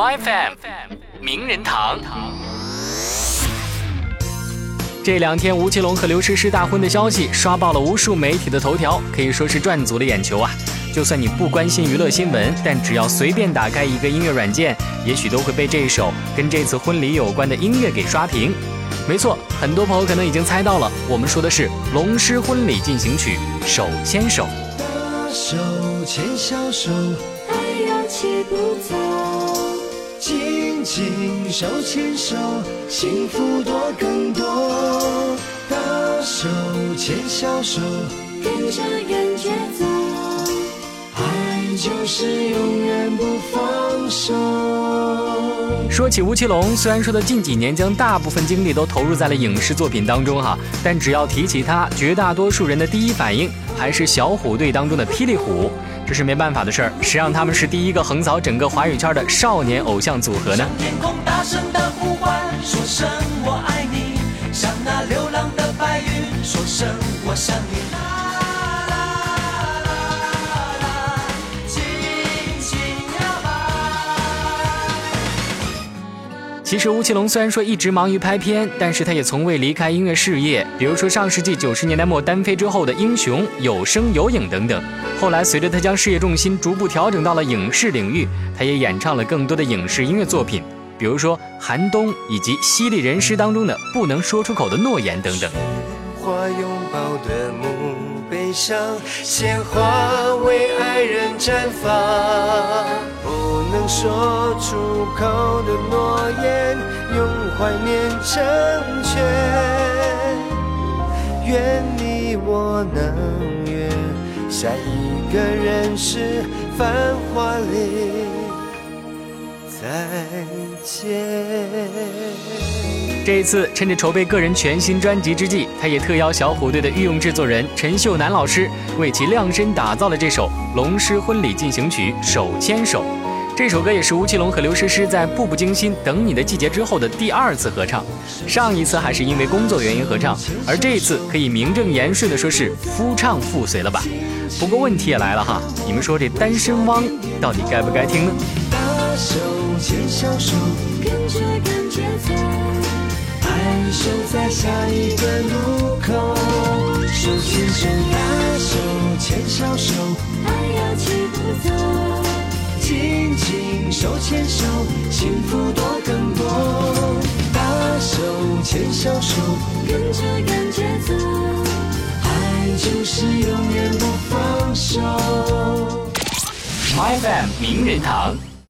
My FM 名人堂。这两天吴奇隆和刘诗诗大婚的消息刷爆了无数媒体的头条，可以说是赚足了眼球啊！就算你不关心娱乐新闻，但只要随便打开一个音乐软件，也许都会被这首跟这次婚礼有关的音乐给刷屏。没错，很多朋友可能已经猜到了，我们说的是《龙狮婚礼进行曲》手牵手。手牵小手，爱要起步走，紧紧手牵手，幸福多更多。大手牵小手，跟着感觉走，爱就是永远不放手。说起吴奇隆，虽然说他近几年将大部分精力都投入在了影视作品当中哈，但只要提起他，绝大多数人的第一反应还是小虎队当中的霹雳虎。这是没办法的事儿，谁让他们是第一个横扫整个华语圈的少年偶像组合呢？天空大声的呼唤，说声其实吴奇隆虽然说一直忙于拍片，但是他也从未离开音乐事业。比如说上世纪九十年代末单飞之后的《英雄》《有声有影》等等。后来随着他将事业重心逐步调整到了影视领域，他也演唱了更多的影视音乐作品，比如说《寒冬》以及《犀利人师》当中的《不能说出口的诺言》等等。花拥抱的墓碑上，鲜花为爱人绽放。能说出口的诺言，用怀念成全。愿你我能约下一个人世繁华里再见。这一次，趁着筹备个人全新专辑之际，他也特邀小虎队的御用制作人陈秀楠老师为其量身打造了这首《龙狮婚礼进行曲》手牵手。这首歌也是吴奇隆和刘诗诗在《步步惊心》《等你的季节》之后的第二次合唱，上一次还是因为工作原因合唱，而这一次可以名正言顺的说是夫唱妇随了吧？不过问题也来了哈，你们说这单身汪到底该不该听呢？大手牵小手，跟着感觉走，爱守在下一个路口，手牵手，大手牵小手，爱要齐步走。手牵手，幸福多更多。大手牵小手，跟着感觉走，爱就是永远不放手。My Fam 名人堂。